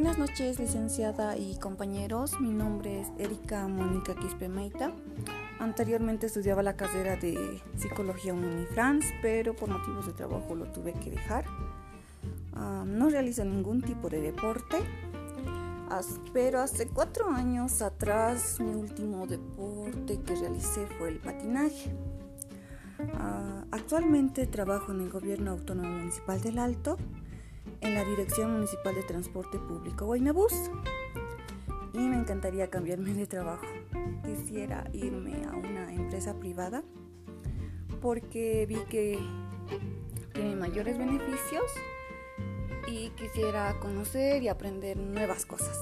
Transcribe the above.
Buenas noches, licenciada y compañeros. Mi nombre es Erika Mónica Quispe Meita. Anteriormente estudiaba la carrera de Psicología en France, pero por motivos de trabajo lo tuve que dejar. Ah, no realizo ningún tipo de deporte, pero hace cuatro años atrás mi último deporte que realicé fue el patinaje. Ah, actualmente trabajo en el Gobierno Autónomo Municipal del Alto en la Dirección Municipal de Transporte Público Guaynabús y me encantaría cambiarme de trabajo. Quisiera irme a una empresa privada porque vi que tiene mayores beneficios y quisiera conocer y aprender nuevas cosas.